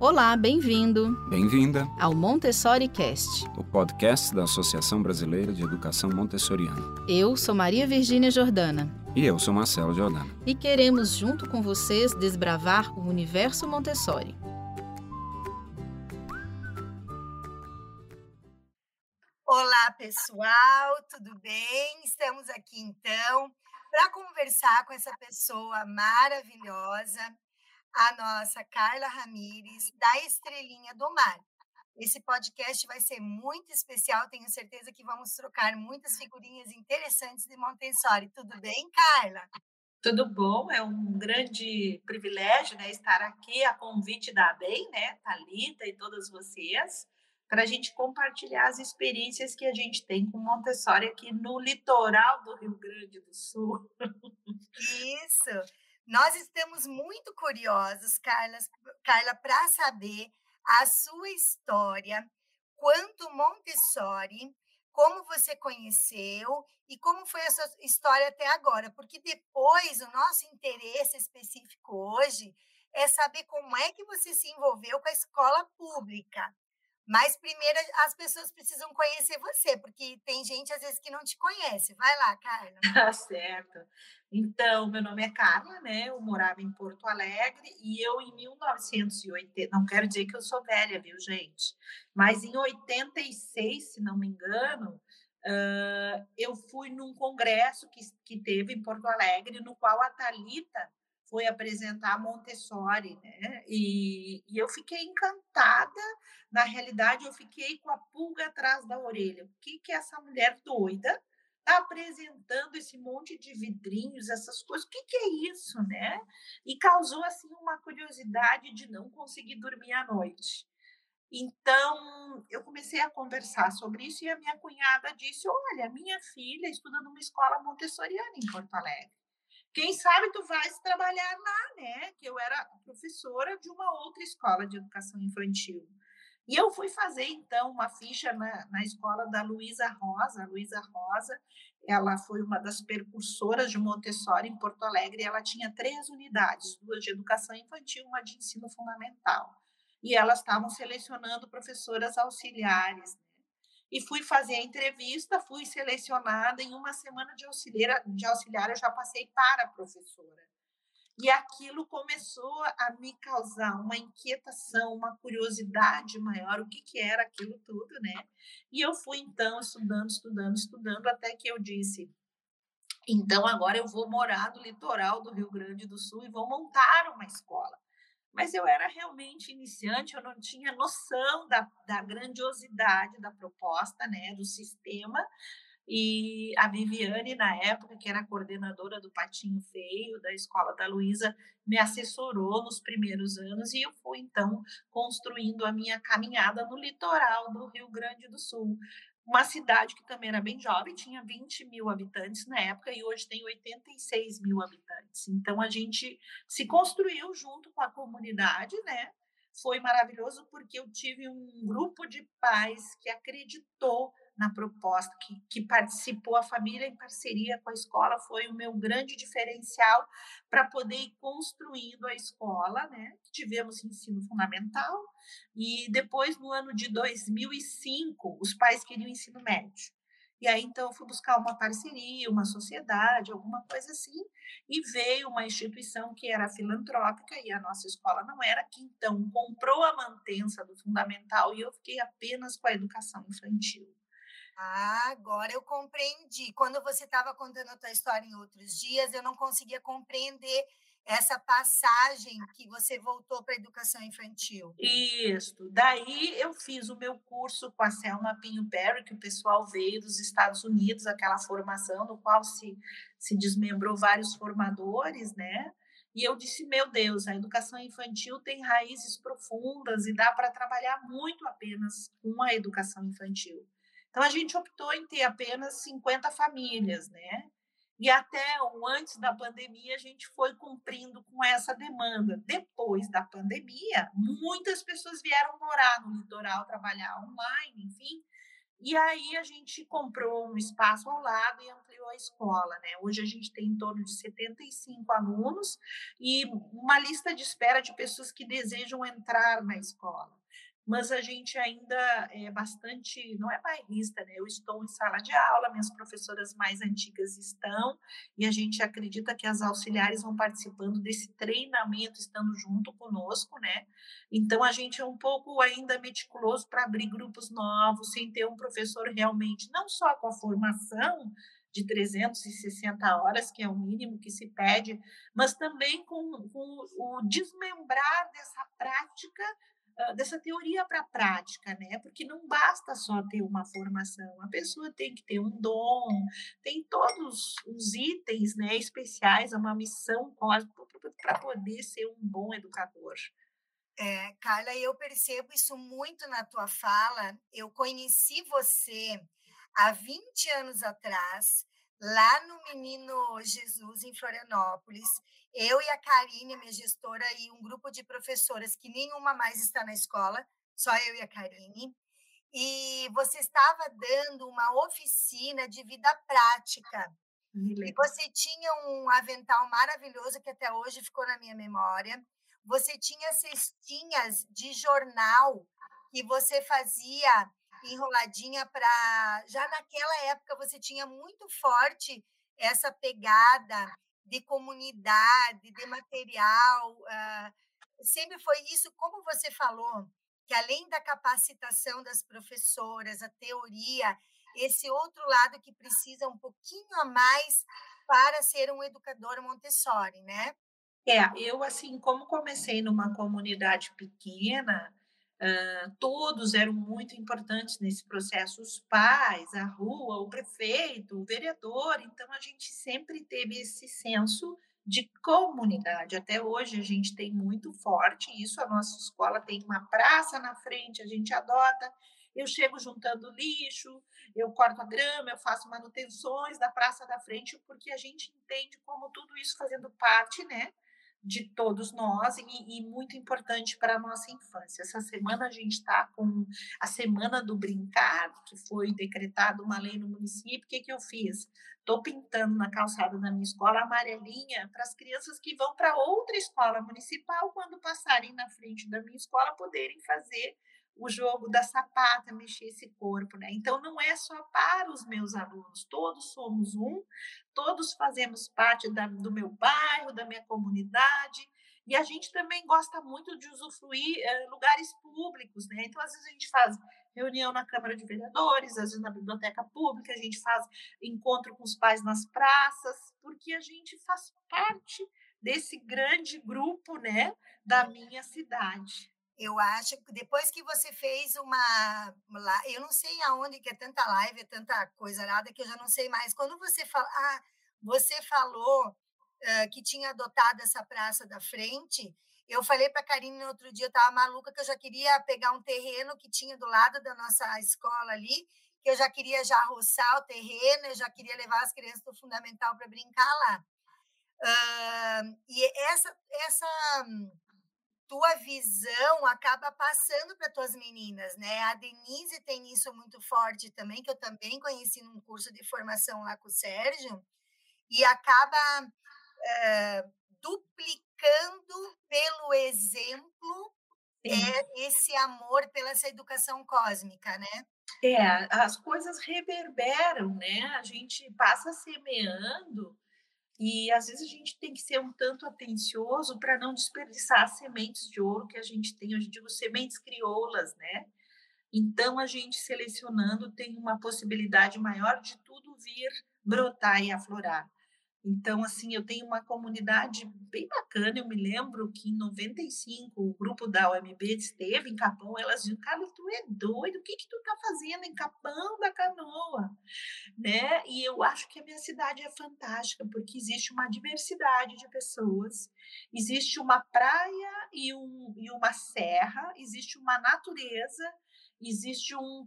Olá, bem-vindo. Bem-vinda ao Montessori Cast, o podcast da Associação Brasileira de Educação Montessoriana. Eu sou Maria Virgínia Jordana. E eu sou Marcelo Jordana. E queremos, junto com vocês, desbravar o universo Montessori. Olá, pessoal, tudo bem? Estamos aqui então para conversar com essa pessoa maravilhosa a nossa Carla Ramires, da Estrelinha do Mar. Esse podcast vai ser muito especial, tenho certeza que vamos trocar muitas figurinhas interessantes de Montessori. Tudo bem, Carla? Tudo bom, é um grande privilégio né, estar aqui a convite da Bem, né, Thalita e todas vocês, para a gente compartilhar as experiências que a gente tem com Montessori aqui no litoral do Rio Grande do Sul. Isso! Nós estamos muito curiosos, Carla, Carla para saber a sua história, quanto Montessori, como você conheceu e como foi a sua história até agora, porque depois o nosso interesse específico hoje é saber como é que você se envolveu com a escola pública. Mas primeiro as pessoas precisam conhecer você, porque tem gente às vezes que não te conhece. Vai lá, Carla. Tá certo. Então, meu nome é Carla, né? Eu morava em Porto Alegre e eu em 1980, não quero dizer que eu sou velha, viu, gente? Mas em 86, se não me engano, uh, eu fui num congresso que, que teve em Porto Alegre, no qual a Talita foi apresentar Montessori, né? E, e, eu fiquei encantada. Na realidade, eu fiquei com a pulga atrás da orelha. O que que essa mulher doida está apresentando esse monte de vidrinhos, essas coisas? O que que é isso, né? E causou assim uma curiosidade de não conseguir dormir à noite. Então, eu comecei a conversar sobre isso e a minha cunhada disse: Olha, minha filha estuda numa escola montessoriana em Porto Alegre. Quem sabe tu vais trabalhar lá, né? Que eu era professora de uma outra escola de educação infantil. E eu fui fazer, então, uma ficha na, na escola da Luísa Rosa. A Luísa Rosa, ela foi uma das percursoras de Montessori em Porto Alegre. ela tinha três unidades, duas de educação infantil, uma de ensino fundamental. E elas estavam selecionando professoras auxiliares, né? E fui fazer a entrevista, fui selecionada em uma semana de auxiliar, de auxiliar eu já passei para professora. E aquilo começou a me causar uma inquietação, uma curiosidade maior, o que, que era aquilo tudo, né? E eu fui então estudando, estudando, estudando, até que eu disse: então agora eu vou morar no litoral do Rio Grande do Sul e vou montar uma escola mas eu era realmente iniciante, eu não tinha noção da, da grandiosidade da proposta, né, do sistema. E a Viviane, na época, que era coordenadora do Patinho Feio, da escola da Luísa, me assessorou nos primeiros anos e eu fui, então, construindo a minha caminhada no litoral do Rio Grande do Sul uma cidade que também era bem jovem, tinha 20 mil habitantes na época e hoje tem 86 mil habitantes. Então a gente se construiu junto com a comunidade, né? Foi maravilhoso porque eu tive um grupo de pais que acreditou na proposta, que, que participou, a família em parceria com a escola, foi o meu grande diferencial para poder ir construindo a escola, né? Tivemos ensino fundamental e depois, no ano de 2005, os pais queriam ensino médio. E aí, então, eu fui buscar uma parceria, uma sociedade, alguma coisa assim, e veio uma instituição que era filantrópica, e a nossa escola não era, que então comprou a mantença do fundamental, e eu fiquei apenas com a educação infantil. Ah, agora eu compreendi. Quando você estava contando a tua história em outros dias, eu não conseguia compreender essa passagem que você voltou para a educação infantil. Isso. Daí eu fiz o meu curso com a Selma Pinho Perry, que o pessoal veio dos Estados Unidos, aquela formação no qual se, se desmembrou vários formadores, né? E eu disse, meu Deus, a educação infantil tem raízes profundas e dá para trabalhar muito apenas com a educação infantil. Então, a gente optou em ter apenas 50 famílias, né? E até o antes da pandemia, a gente foi cumprindo com essa demanda. Depois da pandemia, muitas pessoas vieram morar no litoral, trabalhar online, enfim. E aí a gente comprou um espaço ao lado e ampliou a escola, né? Hoje a gente tem em torno de 75 alunos e uma lista de espera de pessoas que desejam entrar na escola mas a gente ainda é bastante, não é bairrista, né? Eu estou em sala de aula, minhas professoras mais antigas estão, e a gente acredita que as auxiliares vão participando desse treinamento, estando junto conosco, né? Então a gente é um pouco ainda meticuloso para abrir grupos novos, sem ter um professor realmente, não só com a formação, de 360 horas, que é o mínimo que se pede, mas também com, com o desmembrar dessa prática dessa teoria para a prática, né? Porque não basta só ter uma formação, a pessoa tem que ter um dom, tem todos os itens, né, especiais, uma missão para poder ser um bom educador. É, Carla, eu percebo isso muito na tua fala. Eu conheci você há 20 anos atrás, lá no Menino Jesus, em Florianópolis, eu e a Karine, minha gestora, e um grupo de professoras que nenhuma mais está na escola, só eu e a Karine. E você estava dando uma oficina de vida prática. E você tinha um avental maravilhoso que até hoje ficou na minha memória. Você tinha cestinhas de jornal que você fazia enroladinha para. Já naquela época você tinha muito forte essa pegada de comunidade, de material. Uh, sempre foi isso, como você falou, que além da capacitação das professoras, a teoria, esse outro lado que precisa um pouquinho a mais para ser um educador Montessori, né? É, eu assim, como comecei numa comunidade pequena, Uh, todos eram muito importantes nesse processo, os pais, a rua, o prefeito, o vereador. Então, a gente sempre teve esse senso de comunidade. Até hoje, a gente tem muito forte isso. A nossa escola tem uma praça na frente, a gente adota. Eu chego juntando lixo, eu corto a grama, eu faço manutenções da praça da frente, porque a gente entende como tudo isso fazendo parte, né? De todos nós e, e muito importante para a nossa infância. Essa semana a gente está com a Semana do Brincar, que foi decretada uma lei no município. O que, que eu fiz? Estou pintando na calçada da minha escola amarelinha para as crianças que vão para outra escola municipal, quando passarem na frente da minha escola, poderem fazer o jogo da sapata, mexer esse corpo, né? Então não é só para os meus alunos, todos somos um, todos fazemos parte da, do meu bairro, da minha comunidade, e a gente também gosta muito de usufruir é, lugares públicos, né? Então às vezes a gente faz reunião na Câmara de Vereadores, às vezes na biblioteca pública, a gente faz encontro com os pais nas praças, porque a gente faz parte desse grande grupo, né, da minha cidade. Eu acho que depois que você fez uma. Eu não sei aonde que é tanta live, é tanta coisa nada que eu já não sei mais. Quando você fala. Ah, você falou uh, que tinha adotado essa praça da frente. Eu falei para a Karine no outro dia, eu estava maluca, que eu já queria pegar um terreno que tinha do lado da nossa escola ali, que eu já queria já roçar o terreno, eu já queria levar as crianças do fundamental para brincar lá. Uh, e essa, essa tua visão acaba passando para tuas meninas, né? A Denise tem isso muito forte também, que eu também conheci num curso de formação lá com o Sérgio, e acaba é, duplicando pelo exemplo é, esse amor pela essa educação cósmica, né? É, as coisas reverberam, né? A gente passa semeando e às vezes a gente tem que ser um tanto atencioso para não desperdiçar as sementes de ouro que a gente tem, eu digo sementes crioulas, né? Então a gente selecionando tem uma possibilidade maior de tudo vir brotar e aflorar. Então, assim, eu tenho uma comunidade bem bacana. Eu me lembro que em 95 o grupo da OMB esteve em Capão. Elas diziam, Carlos, tu é doido? O que que tu tá fazendo em Capão da Canoa? Né? E eu acho que a minha cidade é fantástica, porque existe uma diversidade de pessoas, existe uma praia e, um, e uma serra, existe uma natureza, existe um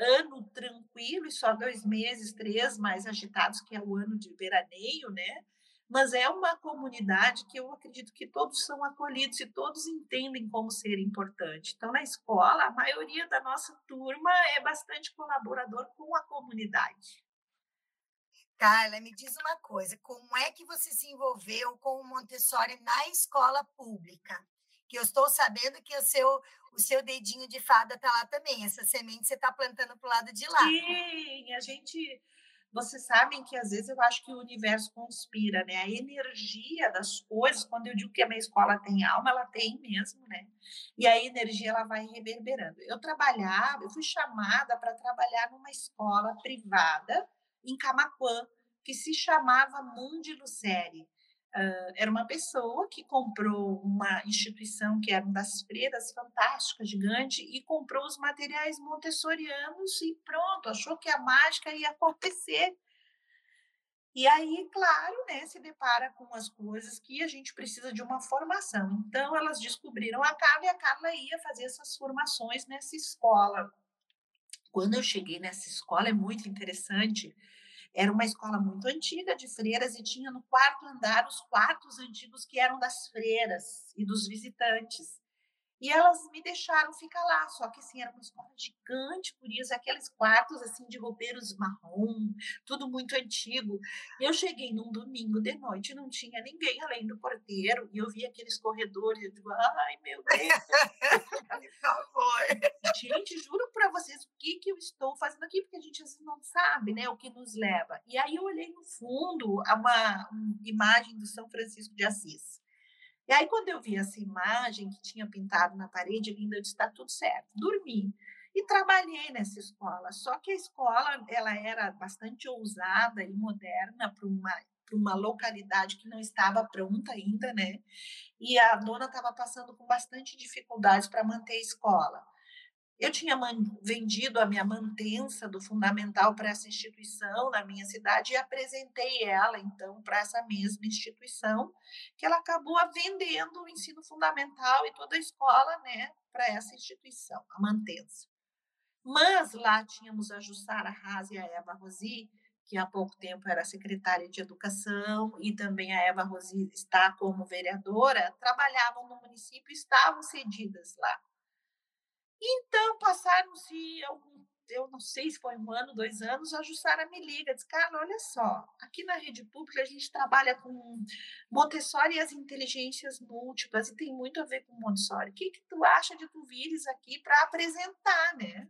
ano tranquilo e só dois meses, três mais agitados, que é o ano de veraneio, né? mas é uma comunidade que eu acredito que todos são acolhidos e todos entendem como ser importante. Então, na escola, a maioria da nossa turma é bastante colaborador com a comunidade. Carla, me diz uma coisa, como é que você se envolveu com o Montessori na escola pública? Que eu estou sabendo que o seu, o seu dedinho de fada está lá também, essa semente você está plantando para o lado de lá. Sim, a gente vocês sabem que às vezes eu acho que o universo conspira, né? A energia das coisas, quando eu digo que a minha escola tem alma, ela tem mesmo, né? E a energia ela vai reverberando. Eu trabalhava, eu fui chamada para trabalhar numa escola privada em Camaquã, que se chamava Mundi Lucere. Uh, era uma pessoa que comprou uma instituição que era uma das freiras fantástica, gigante, e comprou os materiais montessorianos e pronto, achou que a mágica ia acontecer. E aí, claro, né, se depara com as coisas que a gente precisa de uma formação. Então, elas descobriram a Carla e a Carla ia fazer essas formações nessa escola. Quando eu cheguei nessa escola, é muito interessante, era uma escola muito antiga de freiras e tinha no quarto andar os quartos antigos que eram das freiras e dos visitantes. E elas me deixaram ficar lá, só que assim, era uma escola gigante, por isso, aqueles quartos assim de roupeiros marrom, tudo muito antigo. Eu cheguei num domingo de noite, não tinha ninguém além do porteiro, e eu vi aqueles corredores, eu digo, ai meu Deus, por favor. gente, juro para vocês o que, que eu estou fazendo aqui, porque a gente às vezes não sabe, né, o que nos leva. E aí eu olhei no fundo uma, uma imagem do São Francisco de Assis. E aí, quando eu vi essa imagem que tinha pintado na parede, linda, eu disse: está tudo certo. Dormi. E trabalhei nessa escola. Só que a escola ela era bastante ousada e moderna para uma, para uma localidade que não estava pronta ainda, né? E a dona estava passando com bastante dificuldades para manter a escola. Eu tinha vendido a minha mantença do fundamental para essa instituição na minha cidade e apresentei ela, então, para essa mesma instituição, que ela acabou vendendo o ensino fundamental e toda a escola né, para essa instituição, a mantença. Mas lá tínhamos a Jussara Haas e a Eva Rosi, que há pouco tempo era secretária de Educação, e também a Eva Rosi está como vereadora, trabalhavam no município e estavam cedidas lá. Então, passaram-se algum, eu não sei se foi um ano, dois anos, a Jussara me liga, diz, cara, olha só, aqui na rede pública a gente trabalha com Montessori e as inteligências múltiplas, e tem muito a ver com Montessori. O que, que tu acha de tu vires aqui para apresentar, né?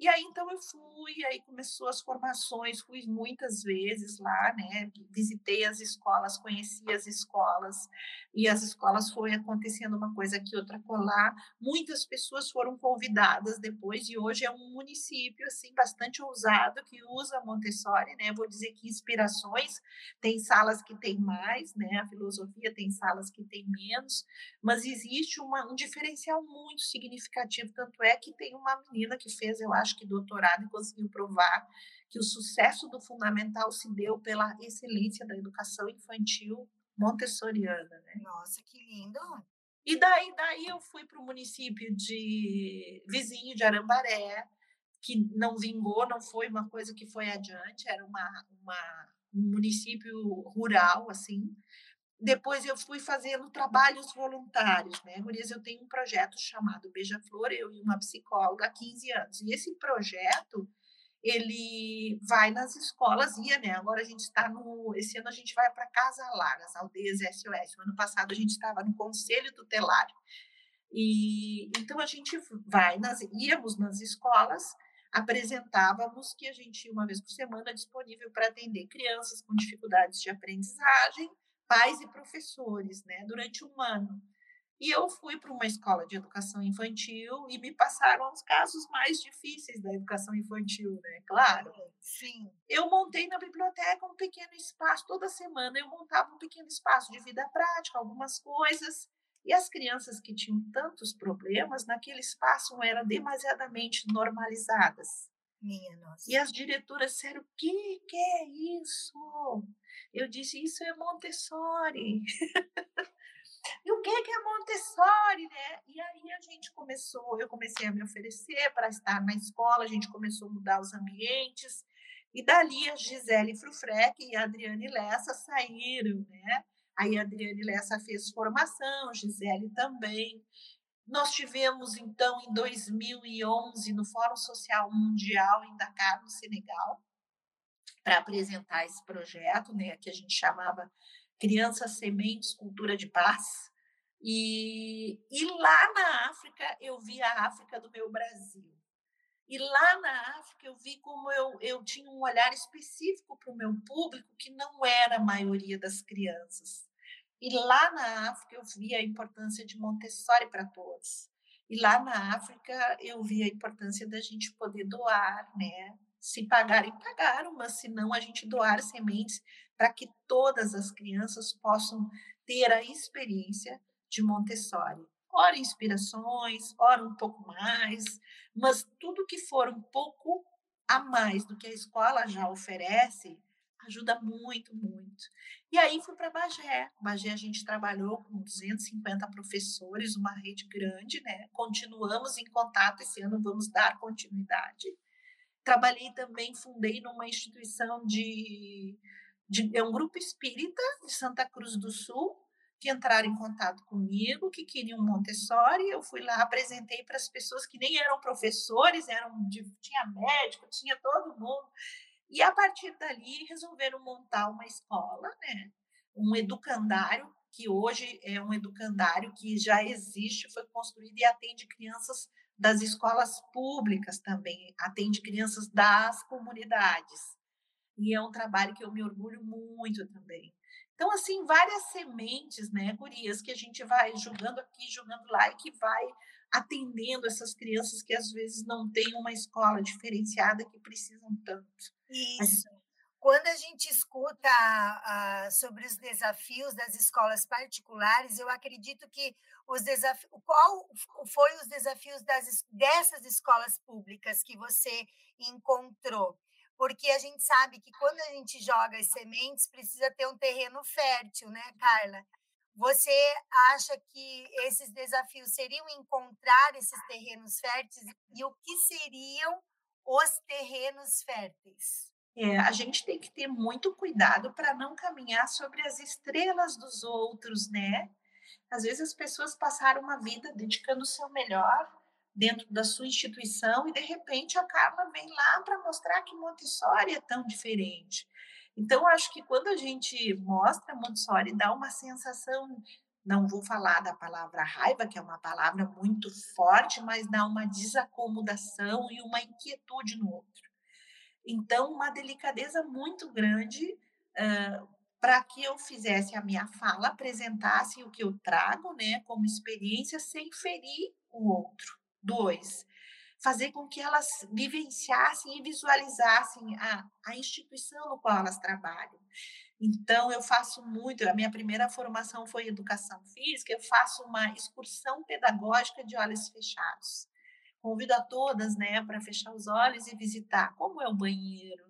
E aí, então, eu fui, aí começou as formações, fui muitas vezes lá, né? Visitei as escolas, conheci as escolas, e as escolas foi acontecendo uma coisa aqui, outra colar. Muitas pessoas foram convidadas depois, e hoje é um município, assim, bastante ousado, que usa Montessori, né? Vou dizer que inspirações, tem salas que tem mais, né? A filosofia tem salas que tem menos, mas existe uma, um diferencial muito significativo, tanto é que tem uma menina que fez, eu acho, que doutorado e conseguiu provar que o sucesso do fundamental se deu pela excelência da educação infantil montessoriana. Né? Nossa, que lindo! E daí, daí eu fui para o município de vizinho de Arambaré, que não vingou, não foi uma coisa que foi adiante, era uma, uma um município rural, assim, depois eu fui fazendo trabalhos voluntários, né? Gurias, eu tenho um projeto chamado Beija-Flor, eu e uma psicóloga há 15 anos. E esse projeto, ele vai nas escolas, ia, né? Agora a gente está no. Esse ano a gente vai para Casa Lar, as aldeias SOS. No ano passado a gente estava no Conselho Tutelar. E então a gente vai nas, íamos nas escolas, apresentávamos que a gente, uma vez por semana, disponível para atender crianças com dificuldades de aprendizagem pais e professores, né, durante um ano. E eu fui para uma escola de educação infantil e me passaram os casos mais difíceis da educação infantil, né? Claro. Sim. Eu montei na biblioteca um pequeno espaço, toda semana eu montava um pequeno espaço de vida prática, algumas coisas. E as crianças que tinham tantos problemas, naquele espaço eram demasiadamente normalizadas. Minha nossa. E as diretoras disseram: o que, que é isso? Eu disse: isso é Montessori. e o que, que é Montessori, né? E aí a gente começou, eu comecei a me oferecer para estar na escola, a gente começou a mudar os ambientes. E dali a Gisele Frufrec e a Adriane Lessa saíram, né? Aí a Adriane Lessa fez formação, Gisele também. Nós tivemos, então, em 2011, no Fórum Social Mundial em Dakar, no Senegal, para apresentar esse projeto, né, que a gente chamava Crianças Sementes Cultura de Paz. E, e lá na África, eu vi a África do meu Brasil. E lá na África, eu vi como eu, eu tinha um olhar específico para o meu público, que não era a maioria das crianças. E lá na África eu vi a importância de Montessori para todos. E lá na África eu vi a importância da gente poder doar, né? Se pagarem, pagaram, mas se não, a gente doar sementes para que todas as crianças possam ter a experiência de Montessori. Ora inspirações, ora um pouco mais, mas tudo que for um pouco a mais do que a escola já oferece, ajuda muito, muito. E aí fui para Bagé. Bagé a gente trabalhou com 250 professores, uma rede grande, né? Continuamos em contato esse ano, vamos dar continuidade. Trabalhei também, fundei numa instituição de, de é um grupo espírita de Santa Cruz do Sul, que entraram em contato comigo, que queriam Montessori, eu fui lá, apresentei para as pessoas que nem eram professores, eram de, tinha médico, tinha todo mundo, e a partir dali resolveram montar uma escola, né? um educandário, que hoje é um educandário que já existe, foi construído e atende crianças das escolas públicas também, atende crianças das comunidades. E é um trabalho que eu me orgulho muito também. Então, assim, várias sementes, né, gurias, que a gente vai jogando aqui, jogando lá e que vai atendendo essas crianças que às vezes não têm uma escola diferenciada que precisam tanto. Isso. Quando a gente escuta uh, sobre os desafios das escolas particulares, eu acredito que os desafios, qual foi os desafios das, dessas escolas públicas que você encontrou? Porque a gente sabe que quando a gente joga as sementes, precisa ter um terreno fértil, né, Carla? Você acha que esses desafios seriam encontrar esses terrenos férteis e o que seriam os terrenos férteis? É, a gente tem que ter muito cuidado para não caminhar sobre as estrelas dos outros, né? Às vezes as pessoas passaram uma vida dedicando o seu melhor dentro da sua instituição e de repente a Carla vem lá para mostrar que Montessori é tão diferente. Então acho que quando a gente mostra Montessori dá uma sensação não vou falar da palavra raiva, que é uma palavra muito forte, mas dá uma desacomodação e uma inquietude no outro. Então, uma delicadeza muito grande uh, para que eu fizesse a minha fala, apresentasse o que eu trago, né, como experiência, sem ferir o outro. Dois, fazer com que elas vivenciassem e visualizassem a, a instituição no qual elas trabalham. Então, eu faço muito, a minha primeira formação foi educação física, eu faço uma excursão pedagógica de olhos fechados. Convido a todas, né, para fechar os olhos e visitar como é o banheiro,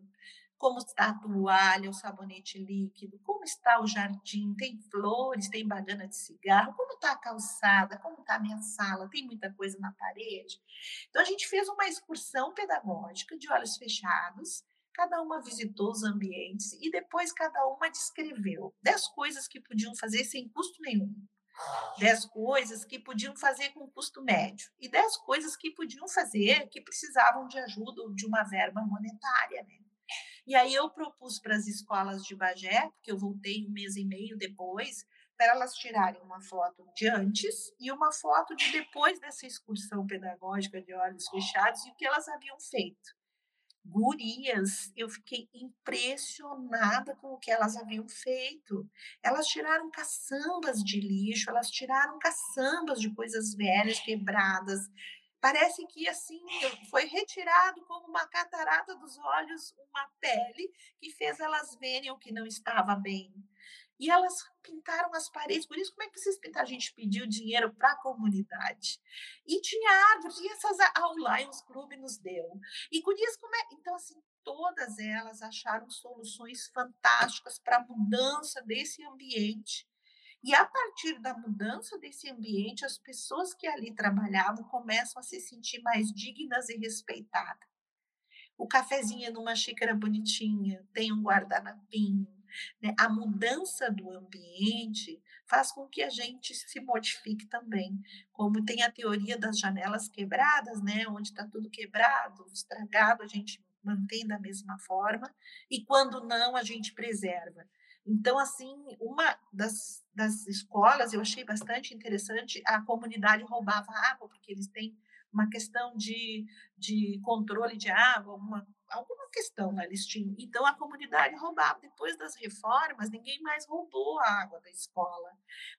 como está a toalha, o sabonete líquido, como está o jardim, tem flores, tem bagana de cigarro, como está a calçada, como está a minha sala, tem muita coisa na parede. Então, a gente fez uma excursão pedagógica de olhos fechados, Cada uma visitou os ambientes e depois cada uma descreveu dez coisas que podiam fazer sem custo nenhum, dez coisas que podiam fazer com custo médio e dez coisas que podiam fazer que precisavam de ajuda ou de uma verba monetária. Né? E aí eu propus para as escolas de Bagé, porque eu voltei um mês e meio depois, para elas tirarem uma foto de antes e uma foto de depois dessa excursão pedagógica de olhos fechados e o que elas haviam feito gurias, eu fiquei impressionada com o que elas haviam feito. Elas tiraram caçambas de lixo, elas tiraram caçambas de coisas velhas, quebradas. Parece que assim foi retirado como uma catarata dos olhos, uma pele que fez elas verem o que não estava bem. E elas pintaram as paredes. Por isso, como é que vocês pintaram? A gente pediu dinheiro para a comunidade. E tinha árvores, e essas ao Lions Club nos deu. E gurias, como é? Então, assim, todas elas acharam soluções fantásticas para a mudança desse ambiente. E a partir da mudança desse ambiente, as pessoas que ali trabalhavam começam a se sentir mais dignas e respeitadas. o cafezinho é numa xícara bonitinha, tem um guardanapinho. Né? A mudança do ambiente faz com que a gente se modifique também. Como tem a teoria das janelas quebradas, né? onde está tudo quebrado, estragado, a gente mantém da mesma forma, e quando não, a gente preserva. Então, assim, uma das, das escolas, eu achei bastante interessante, a comunidade roubava água, porque eles têm uma questão de, de controle de água, alguma, alguma questão lá eles tinham. Então, a comunidade roubava. Depois das reformas, ninguém mais roubou a água da escola.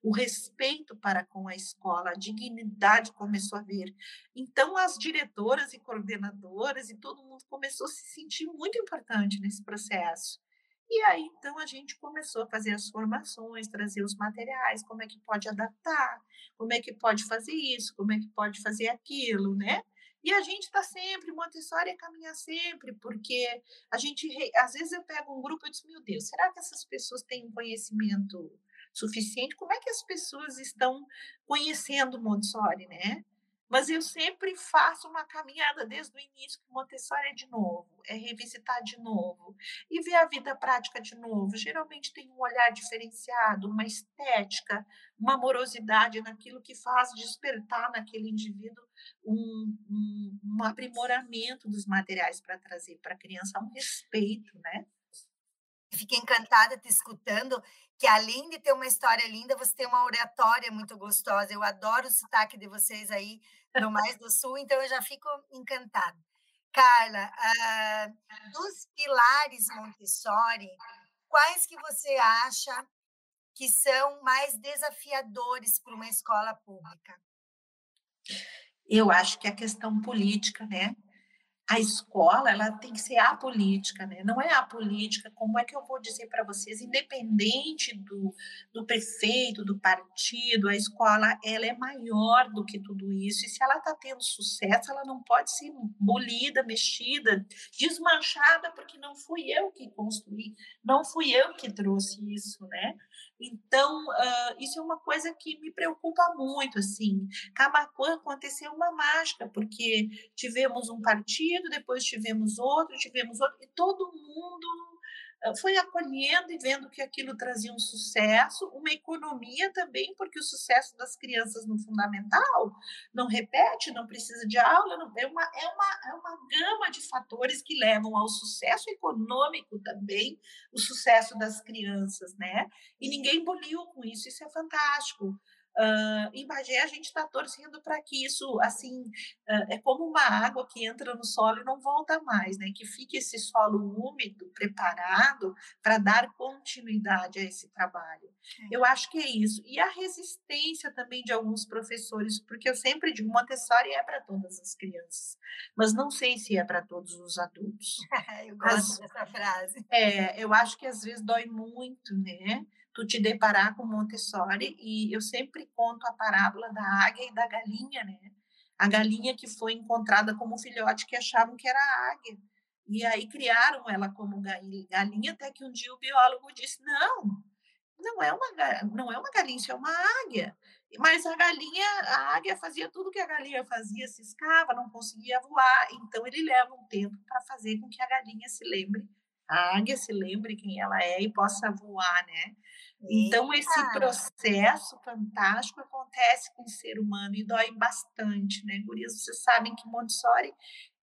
O respeito para com a escola, a dignidade começou a vir. Então, as diretoras e coordenadoras e todo mundo começou a se sentir muito importante nesse processo. E aí, então, a gente começou a fazer as formações, trazer os materiais, como é que pode adaptar, como é que pode fazer isso, como é que pode fazer aquilo, né? E a gente está sempre, Montessori é caminhar sempre, porque a gente, às vezes eu pego um grupo e digo, meu Deus, será que essas pessoas têm um conhecimento suficiente? Como é que as pessoas estão conhecendo Montessori, né? Mas eu sempre faço uma caminhada desde o início, que Montessori é de novo, é revisitar de novo e ver a vida prática de novo. Geralmente tem um olhar diferenciado, uma estética, uma amorosidade naquilo que faz despertar naquele indivíduo um, um, um aprimoramento dos materiais para trazer para a criança, um respeito, né? Fiquei encantada te escutando que além de ter uma história linda, você tem uma oratória muito gostosa. Eu adoro o sotaque de vocês aí no Mais do Sul, então eu já fico encantada. Carla, uh, dos pilares Montessori, quais que você acha que são mais desafiadores para uma escola pública? Eu acho que é a questão política, né? A escola ela tem que ser apolítica, né? Não é apolítica, como é que eu vou dizer para vocês, independente do, do prefeito, do partido, a escola ela é maior do que tudo isso. E se ela está tendo sucesso, ela não pode ser bolida, mexida, desmanchada, porque não fui eu que construí, não fui eu que trouxe isso, né? Então, uh, isso é uma coisa que me preocupa muito, assim. Camacuã aconteceu uma mágica, porque tivemos um partido, depois tivemos outro, tivemos outro, e todo mundo foi acolhendo e vendo que aquilo trazia um sucesso, uma economia também, porque o sucesso das crianças no fundamental não repete, não precisa de aula, não, é, uma, é, uma, é uma gama de fatores que levam ao sucesso econômico também, o sucesso das crianças, né? E ninguém boliu com isso, isso é fantástico. Uh, em Bagé, a gente está torcendo para que isso, assim, uh, é como uma água que entra no solo e não volta mais, né? Que fique esse solo úmido, preparado para dar continuidade a esse trabalho. É. Eu acho que é isso. E a resistência também de alguns professores, porque eu sempre digo, Montessori é para todas as crianças, mas não sei se é para todos os adultos. eu gosto As, dessa frase. É, eu acho que às vezes dói muito, né? Tu te deparar com Montessori, e eu sempre conto a parábola da águia e da galinha, né? A galinha que foi encontrada como filhote que achavam que era águia. E aí criaram ela como galinha, até que um dia o biólogo disse: não, não é uma, não é uma galinha, isso é uma águia. Mas a galinha, a águia fazia tudo que a galinha fazia, se escava, não conseguia voar. Então ele leva um tempo para fazer com que a galinha se lembre, a águia se lembre quem ela é e possa voar, né? Então, esse processo fantástico acontece com o ser humano e dói bastante, né, Gurias? Vocês sabem que Montessori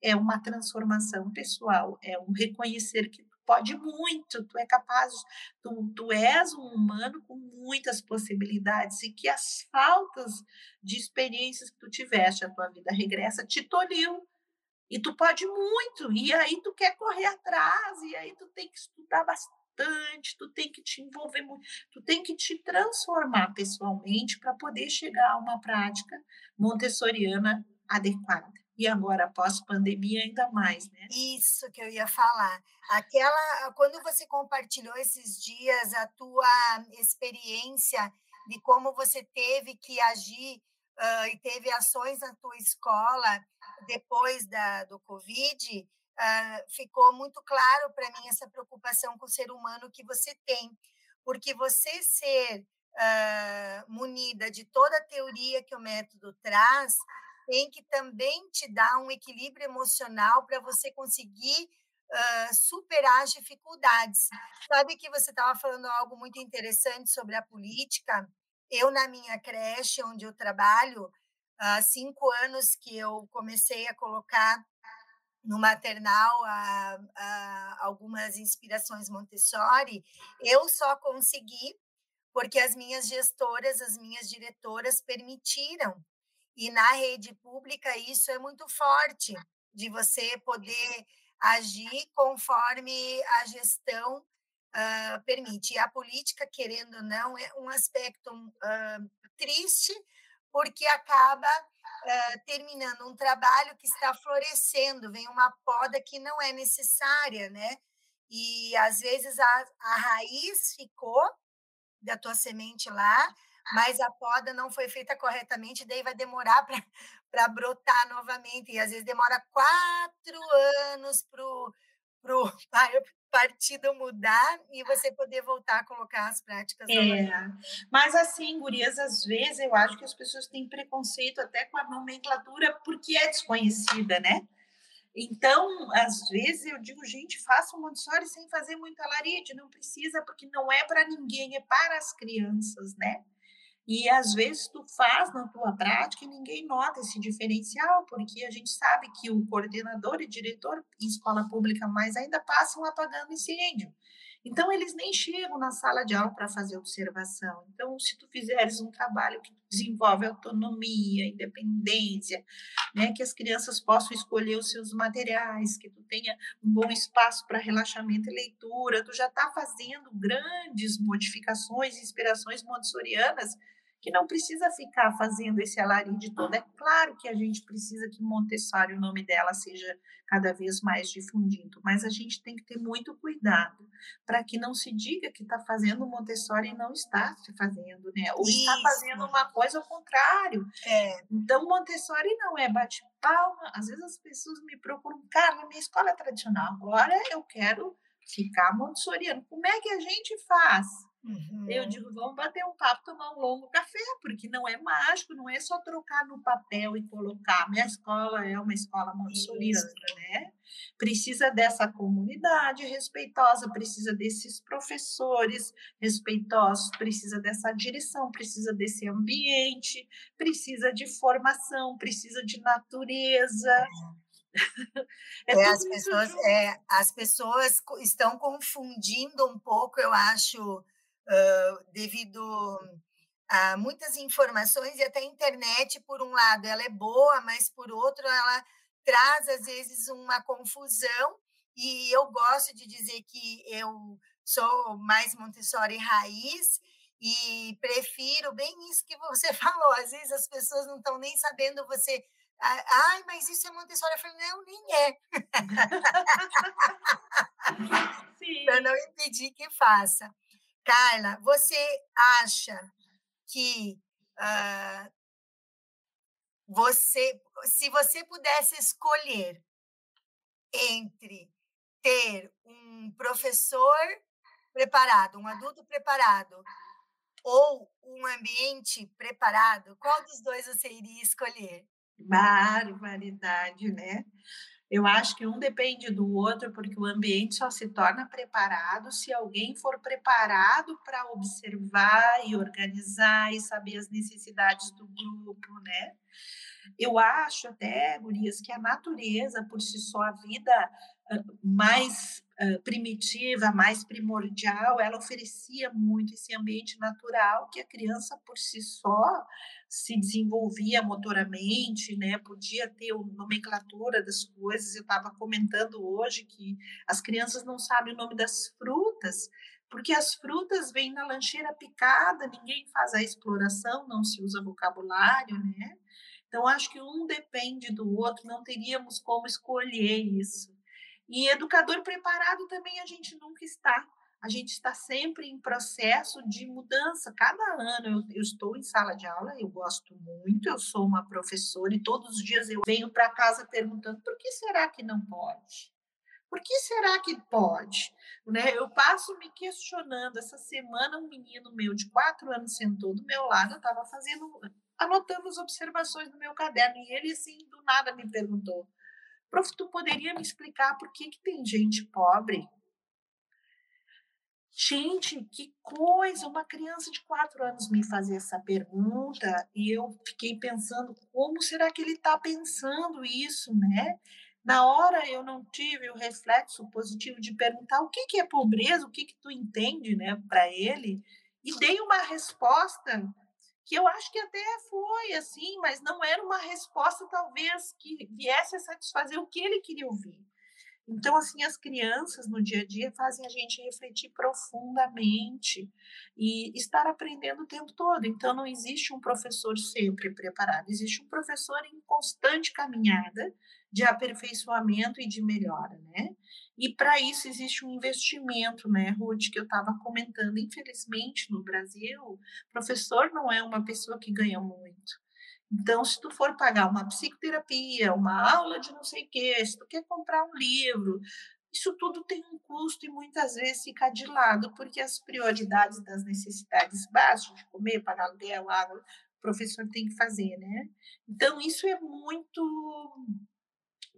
é uma transformação pessoal, é um reconhecer que tu pode muito, tu é capaz, tu, tu és um humano com muitas possibilidades e que as faltas de experiências que tu tiveste a tua vida regressa te tolhiu. E tu pode muito, e aí tu quer correr atrás, e aí tu tem que estudar bastante tu tem que te envolver muito, tu tem que te transformar pessoalmente para poder chegar a uma prática montessoriana adequada. E agora, após pandemia, ainda mais, né? Isso que eu ia falar. Aquela, quando você compartilhou esses dias a tua experiência de como você teve que agir uh, e teve ações na tua escola depois da, do Covid, uh, ficou muito claro para mim essa preocupação com o ser humano que você tem, porque você ser uh, munida de toda a teoria que o método traz, tem que também te dar um equilíbrio emocional para você conseguir uh, superar as dificuldades. Sabe que você estava falando algo muito interessante sobre a política. Eu, na minha creche, onde eu trabalho, há cinco anos que eu comecei a colocar no maternal a, a algumas inspirações Montessori, eu só consegui porque as minhas gestoras, as minhas diretoras permitiram. E na rede pública isso é muito forte, de você poder agir conforme a gestão uh, permite. E a política, querendo ou não, é um aspecto uh, triste, porque acaba uh, terminando um trabalho que está florescendo, vem uma poda que não é necessária, né? E às vezes a, a raiz ficou da tua semente lá, mas a poda não foi feita corretamente, daí vai demorar para brotar novamente. E às vezes demora quatro anos para partido mudar e você poder voltar a colocar as práticas. É, mas assim, gurias, às vezes eu acho que as pessoas têm preconceito até com a nomenclatura porque é desconhecida, né? Então, às vezes eu digo, gente, faça um Montessori sem fazer muito alarido, não precisa, porque não é para ninguém, é para as crianças, né? E às vezes tu faz na tua prática e ninguém nota esse diferencial, porque a gente sabe que o coordenador e diretor em escola pública mais ainda passam apagando incêndio. Então, eles nem chegam na sala de aula para fazer observação. Então, se tu fizeres um trabalho que desenvolve autonomia, independência, né, que as crianças possam escolher os seus materiais, que tu tenha um bom espaço para relaxamento e leitura, tu já está fazendo grandes modificações, inspirações montessorianas que não precisa ficar fazendo esse alarido todo. É claro que a gente precisa que Montessori, o nome dela, seja cada vez mais difundido, mas a gente tem que ter muito cuidado para que não se diga que está fazendo Montessori e não está se fazendo, né? Ou Isso. está fazendo uma coisa ao contrário. É. Então, Montessori não é bate-palma. Às vezes as pessoas me procuram, cara, minha escola é tradicional, agora eu quero ficar montessoriano. Como é que a gente faz? Uhum. Eu digo, vamos bater um papo, tomar um longo café, porque não é mágico, não é só trocar no papel e colocar. Minha escola é uma escola montessoriana, né? Precisa dessa comunidade respeitosa, precisa desses professores respeitosos, precisa dessa direção, precisa desse ambiente, precisa de formação, precisa de natureza. É, é as, pessoas, é, as pessoas estão confundindo um pouco, eu acho, uh, devido a muitas informações e até a internet, por um lado, ela é boa, mas por outro, ela traz às vezes uma confusão. E eu gosto de dizer que eu sou mais Montessori raiz e prefiro bem isso que você falou. Às vezes as pessoas não estão nem sabendo você. Ai, mas isso é Montessori. Eu falei, não, nem é. Para não impedir que faça. Carla, você acha que uh, você, se você pudesse escolher entre ter um professor preparado, um adulto preparado, ou um ambiente preparado, qual dos dois você iria escolher? Barbaridade, né? Eu acho que um depende do outro, porque o ambiente só se torna preparado se alguém for preparado para observar e organizar e saber as necessidades do grupo, né? Eu acho até, Gurias, que a natureza, por si só, a vida mais primitiva, mais primordial, ela oferecia muito esse ambiente natural que a criança por si só se desenvolvia motoramente, né? Podia ter nomenclatura das coisas. Eu estava comentando hoje que as crianças não sabem o nome das frutas, porque as frutas vêm na lancheira picada, ninguém faz a exploração, não se usa vocabulário, né? Então, acho que um depende do outro, não teríamos como escolher isso. E educador preparado também a gente nunca está. A gente está sempre em processo de mudança. Cada ano eu, eu estou em sala de aula, eu gosto muito, eu sou uma professora e todos os dias eu venho para casa perguntando por que será que não pode? Por que será que pode? Né? Eu passo me questionando. Essa semana, um menino meu de quatro anos sentou do meu lado, eu estava fazendo anotando as observações no meu caderno. E ele, assim, do nada me perguntou: Prof, tu poderia me explicar por que, que tem gente pobre? Gente, que coisa! Uma criança de quatro anos me fazer essa pergunta e eu fiquei pensando como será que ele está pensando isso, né? Na hora eu não tive o reflexo positivo de perguntar o que, que é pobreza, o que, que tu entende, né, para ele, e dei uma resposta que eu acho que até foi assim, mas não era uma resposta talvez que viesse a satisfazer o que ele queria ouvir. Então, assim, as crianças no dia a dia fazem a gente refletir profundamente e estar aprendendo o tempo todo. Então, não existe um professor sempre preparado, existe um professor em constante caminhada de aperfeiçoamento e de melhora, né? E para isso existe um investimento, né, Ruth, que eu estava comentando. Infelizmente, no Brasil, professor não é uma pessoa que ganha muito. Então, se tu for pagar uma psicoterapia, uma aula de não sei o quê, se tu quer comprar um livro, isso tudo tem um custo e muitas vezes fica de lado, porque as prioridades das necessidades básicas, de comer, pagar aluguel, água, o professor tem que fazer, né? Então, isso é muito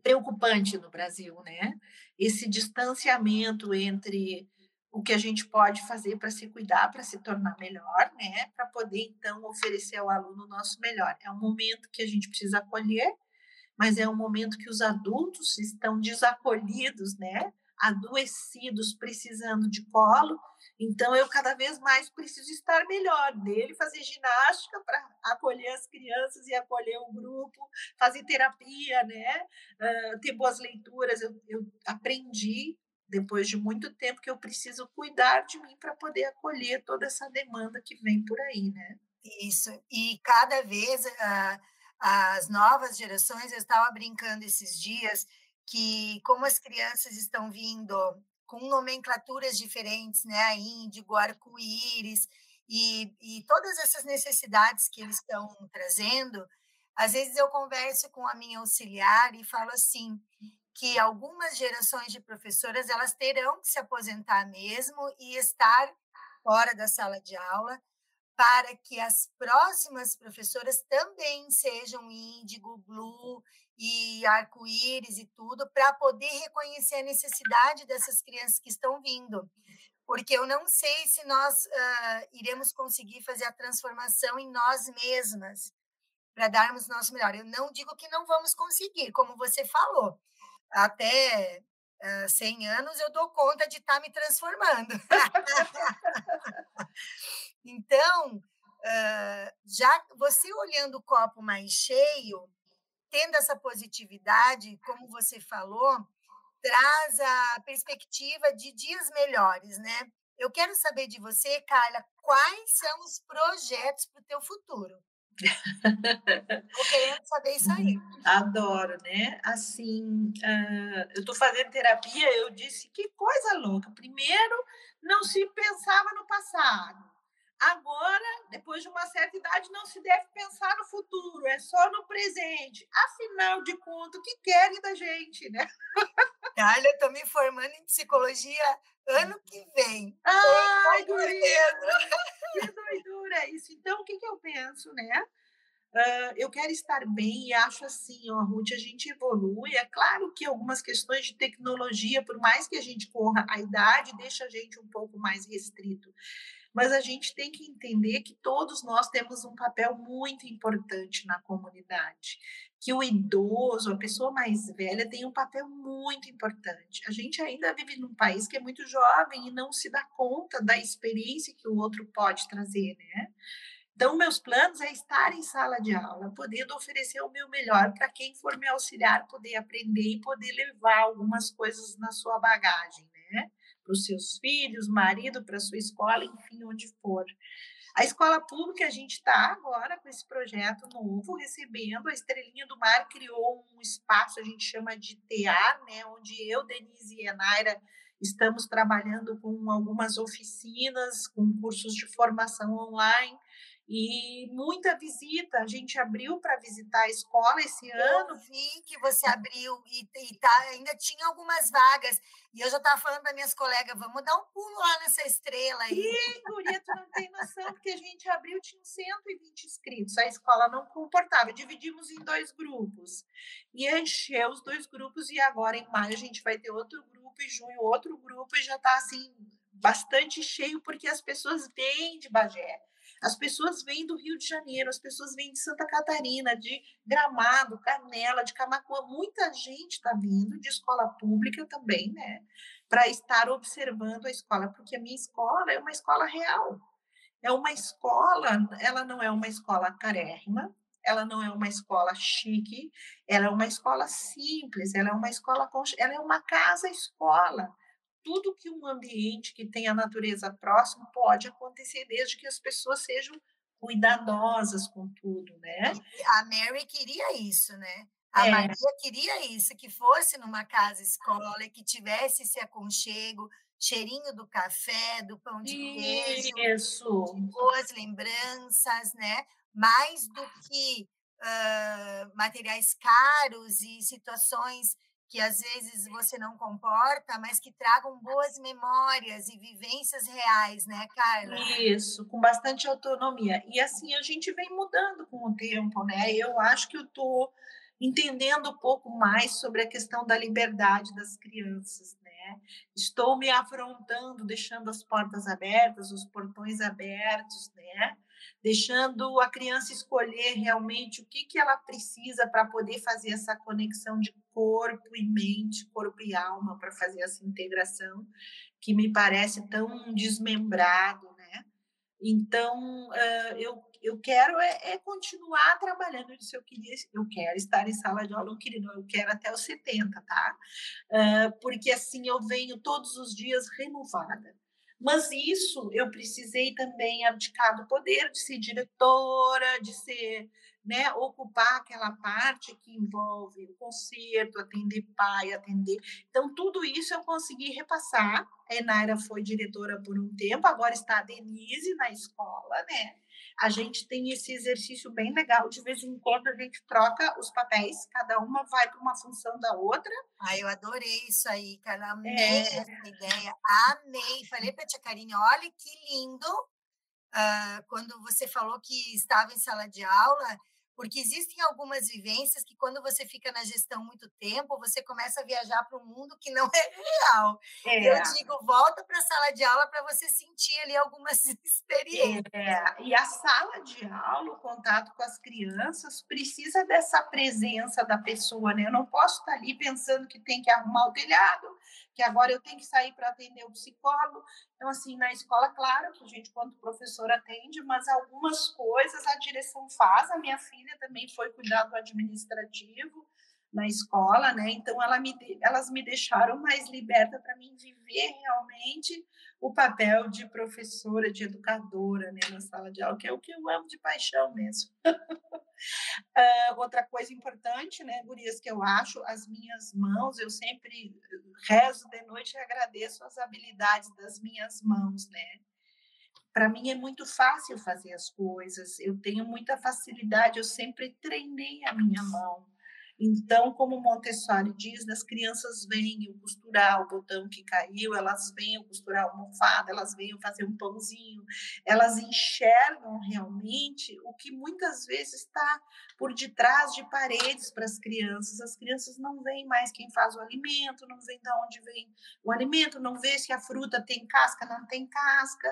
preocupante no Brasil, né? Esse distanciamento entre o que a gente pode fazer para se cuidar, para se tornar melhor, né? Para poder então oferecer ao aluno o nosso melhor. É um momento que a gente precisa acolher, mas é um momento que os adultos estão desacolhidos, né? Adoecidos, precisando de colo. Então eu cada vez mais preciso estar melhor dele, fazer ginástica para acolher as crianças e acolher o grupo, fazer terapia, né? Uh, ter boas leituras. Eu, eu aprendi depois de muito tempo que eu preciso cuidar de mim para poder acolher toda essa demanda que vem por aí, né? Isso. E cada vez uh, as novas gerações, eu estava brincando esses dias que como as crianças estão vindo com nomenclaturas diferentes, né, índigo, arco-íris e, e todas essas necessidades que eles estão trazendo, às vezes eu converso com a minha auxiliar e falo assim, que algumas gerações de professoras elas terão que se aposentar mesmo e estar fora da sala de aula para que as próximas professoras também sejam índigo, blue e arco-íris e tudo, para poder reconhecer a necessidade dessas crianças que estão vindo. Porque eu não sei se nós uh, iremos conseguir fazer a transformação em nós mesmas, para darmos nosso melhor. Eu não digo que não vamos conseguir, como você falou até uh, 100 anos eu dou conta de estar tá me transformando. então, uh, já você olhando o copo mais cheio, tendo essa positividade, como você falou, traz a perspectiva de dias melhores, né? Eu quero saber de você, Carla, quais são os projetos para o teu futuro? Querendo saber isso aí. Adoro, né? Assim, uh, eu estou fazendo terapia, eu disse que coisa louca. Primeiro, não se pensava no passado. Agora, depois de uma certa idade, não se deve pensar no futuro, é só no presente. Afinal de contas, o que querem da gente, né? Olha, eu estou me formando em psicologia ano que vem. Ai! Que doidura isso. Então, o que, que eu penso, né? Uh, eu quero estar bem e acho assim, ó, Ruth, a gente evolui. É claro que algumas questões de tecnologia, por mais que a gente corra, a idade deixa a gente um pouco mais restrito. Mas a gente tem que entender que todos nós temos um papel muito importante na comunidade. Que o idoso, a pessoa mais velha, tem um papel muito importante. A gente ainda vive num país que é muito jovem e não se dá conta da experiência que o outro pode trazer, né? Então, meus planos é estar em sala de aula, podendo oferecer o meu melhor para quem for me auxiliar, poder aprender e poder levar algumas coisas na sua bagagem, né? Para os seus filhos, marido, para a sua escola, enfim, onde for. A escola pública, a gente está agora com esse projeto novo, recebendo. A Estrelinha do Mar criou um espaço, a gente chama de TA, né? Onde eu, Denise e a Naira estamos trabalhando com algumas oficinas, com cursos de formação online e muita visita. A gente abriu para visitar a escola esse ano. Eu vi que você abriu e, e tá, ainda tinha algumas vagas. E eu já estava falando para minhas colegas, vamos dar um pulo lá nessa estrela aí. Ih, Guria, tu não tem noção, porque a gente abriu, tinha 120 inscritos. A escola não comportava. Dividimos em dois grupos. E encheu os dois grupos, e agora em maio a gente vai ter outro grupo, e junho outro grupo, e já está assim, bastante cheio, porque as pessoas vêm de Bagé. As pessoas vêm do Rio de Janeiro, as pessoas vêm de Santa Catarina, de Gramado, Canela, de Camacuã. Muita gente está vindo de escola pública também, né? Para estar observando a escola, porque a minha escola é uma escola real. É uma escola, ela não é uma escola carérrima, ela não é uma escola chique, ela é uma escola simples, ela é uma escola, ela é uma casa-escola tudo que um ambiente que tem a natureza próxima pode acontecer, desde que as pessoas sejam cuidadosas com tudo, né? A Mary queria isso, né? A é. Maria queria isso, que fosse numa casa escola e que tivesse esse aconchego, cheirinho do café, do pão de queijo, isso. boas lembranças, né? Mais do que uh, materiais caros e situações que às vezes você não comporta, mas que tragam boas memórias e vivências reais, né, Carla? Isso, com bastante autonomia. E assim, a gente vem mudando com o tempo, né? Eu acho que eu estou entendendo um pouco mais sobre a questão da liberdade das crianças, né? Estou me afrontando, deixando as portas abertas, os portões abertos, né? Deixando a criança escolher realmente o que, que ela precisa para poder fazer essa conexão de corpo e mente, corpo e alma, para fazer essa integração que me parece tão desmembrado, né? Então, eu, eu quero é, é, continuar trabalhando nisso. Eu queria, eu quero estar em sala de aula, não queria, não, eu quero até os 70, tá? Porque assim eu venho todos os dias renovada. Mas isso eu precisei também abdicar do poder de ser diretora, de ser, né, ocupar aquela parte que envolve o concerto, atender pai, atender. Então, tudo isso eu consegui repassar. A Enaira foi diretora por um tempo, agora está a Denise na escola, né? A gente tem esse exercício bem legal. De vez em quando a gente troca os papéis, cada uma vai para uma função da outra. Ah, eu adorei isso aí, cara. Amei é. essa ideia. Amei. Falei para a tia Karine, olha que lindo. Uh, quando você falou que estava em sala de aula, porque existem algumas vivências que quando você fica na gestão muito tempo, você começa a viajar para um mundo que não é real. É. Eu digo, volta para a sala de aula para você sentir ali algumas experiências. É. E a sala de aula, o contato com as crianças, precisa dessa presença da pessoa, né? Eu não posso estar ali pensando que tem que arrumar o telhado, que agora eu tenho que sair para atender o psicólogo. Então, assim, na escola, claro que a gente, quanto professor, atende, mas algumas coisas a direção faz. A minha filha também foi cuidar do administrativo na escola, né? Então, ela me, elas me deixaram mais liberta para mim viver realmente o papel de professora, de educadora, né, na sala de aula, que é o que eu amo de paixão mesmo. Uh, outra coisa importante, né, Gurias, que eu acho, as minhas mãos, eu sempre rezo de noite e agradeço as habilidades das minhas mãos, né? Para mim é muito fácil fazer as coisas, eu tenho muita facilidade, eu sempre treinei a minha mão. Então, como Montessori diz, as crianças vêm costurar o botão que caiu, elas vêm costurar a almofada, elas vêm fazer um pãozinho, elas enxergam realmente o que muitas vezes está por detrás de paredes para as crianças. As crianças não veem mais quem faz o alimento, não veem de onde vem o alimento, não vê se a fruta tem casca, não tem casca.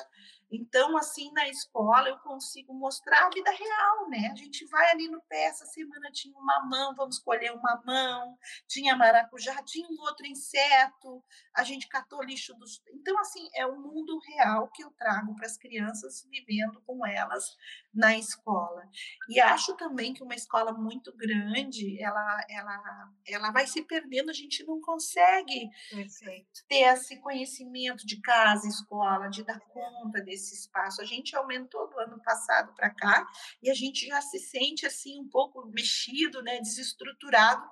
Então, assim, na escola eu consigo mostrar a vida real, né? A gente vai ali no pé, essa semana tinha uma mão, vamos escolher uma mão, tinha maracujá, tinha um outro inseto, a gente catou lixo dos. Então, assim, é o mundo real que eu trago para as crianças vivendo com elas na escola. E acho também que uma escola muito grande, ela, ela, ela vai se perdendo, a gente não consegue Perfeito. ter esse conhecimento de casa, escola, de dar conta desse esse espaço. A gente aumentou do ano passado para cá e a gente já se sente assim um pouco mexido, né, desestruturado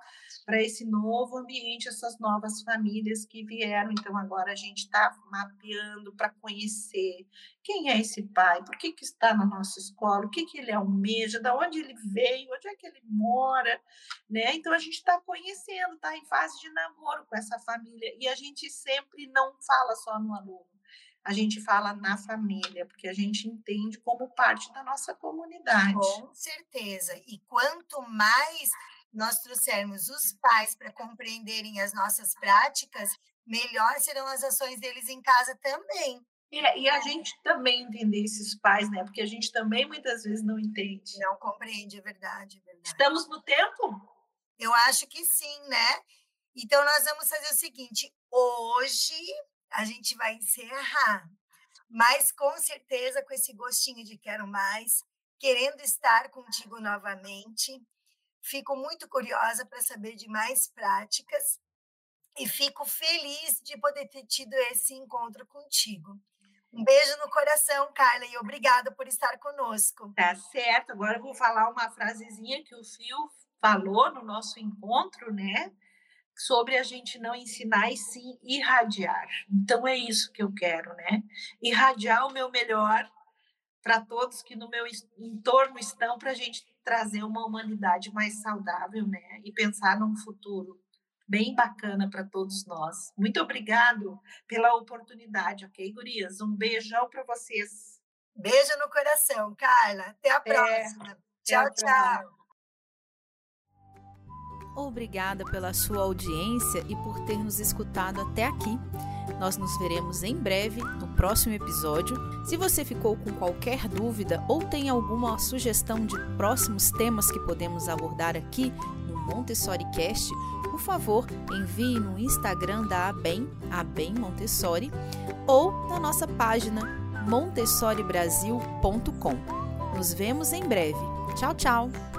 para esse novo ambiente, essas novas famílias que vieram. Então, agora a gente está mapeando para conhecer quem é esse pai, por que, que está na nossa escola, o que, que ele almeja, de onde ele veio, onde é que ele mora, né? Então, a gente está conhecendo, está em fase de namoro com essa família. E a gente sempre não fala só no aluno a gente fala na família, porque a gente entende como parte da nossa comunidade. Com certeza. E quanto mais nós trouxermos os pais para compreenderem as nossas práticas, melhor serão as ações deles em casa também. É, e a gente também entender esses pais, né? Porque a gente também muitas vezes não entende. Não compreende, é verdade, é verdade. Estamos no tempo? Eu acho que sim, né? Então nós vamos fazer o seguinte: hoje a gente vai encerrar, mas com certeza com esse gostinho de quero mais, querendo estar contigo novamente. Fico muito curiosa para saber de mais práticas e fico feliz de poder ter tido esse encontro contigo. Um beijo no coração, Carla, e obrigada por estar conosco. Tá certo. Agora eu vou falar uma frasezinha que o Fio falou no nosso encontro, né? Sobre a gente não ensinar e sim irradiar. Então é isso que eu quero, né? Irradiar o meu melhor para todos que no meu entorno estão, para a gente trazer uma humanidade mais saudável, né? E pensar num futuro bem bacana para todos nós. Muito obrigado pela oportunidade, ok, gurias? Um beijão para vocês. Beijo no coração, Carla. Até a próxima. É, tchau, tchau. Obrigada pela sua audiência e por ter nos escutado até aqui. Nós nos veremos em breve no próximo episódio. Se você ficou com qualquer dúvida ou tem alguma sugestão de próximos temas que podemos abordar aqui no Montessori Cast, por favor, envie no Instagram da ABEM, ABEM Montessori, ou na nossa página montessoribrasil.com. Nos vemos em breve. Tchau, tchau!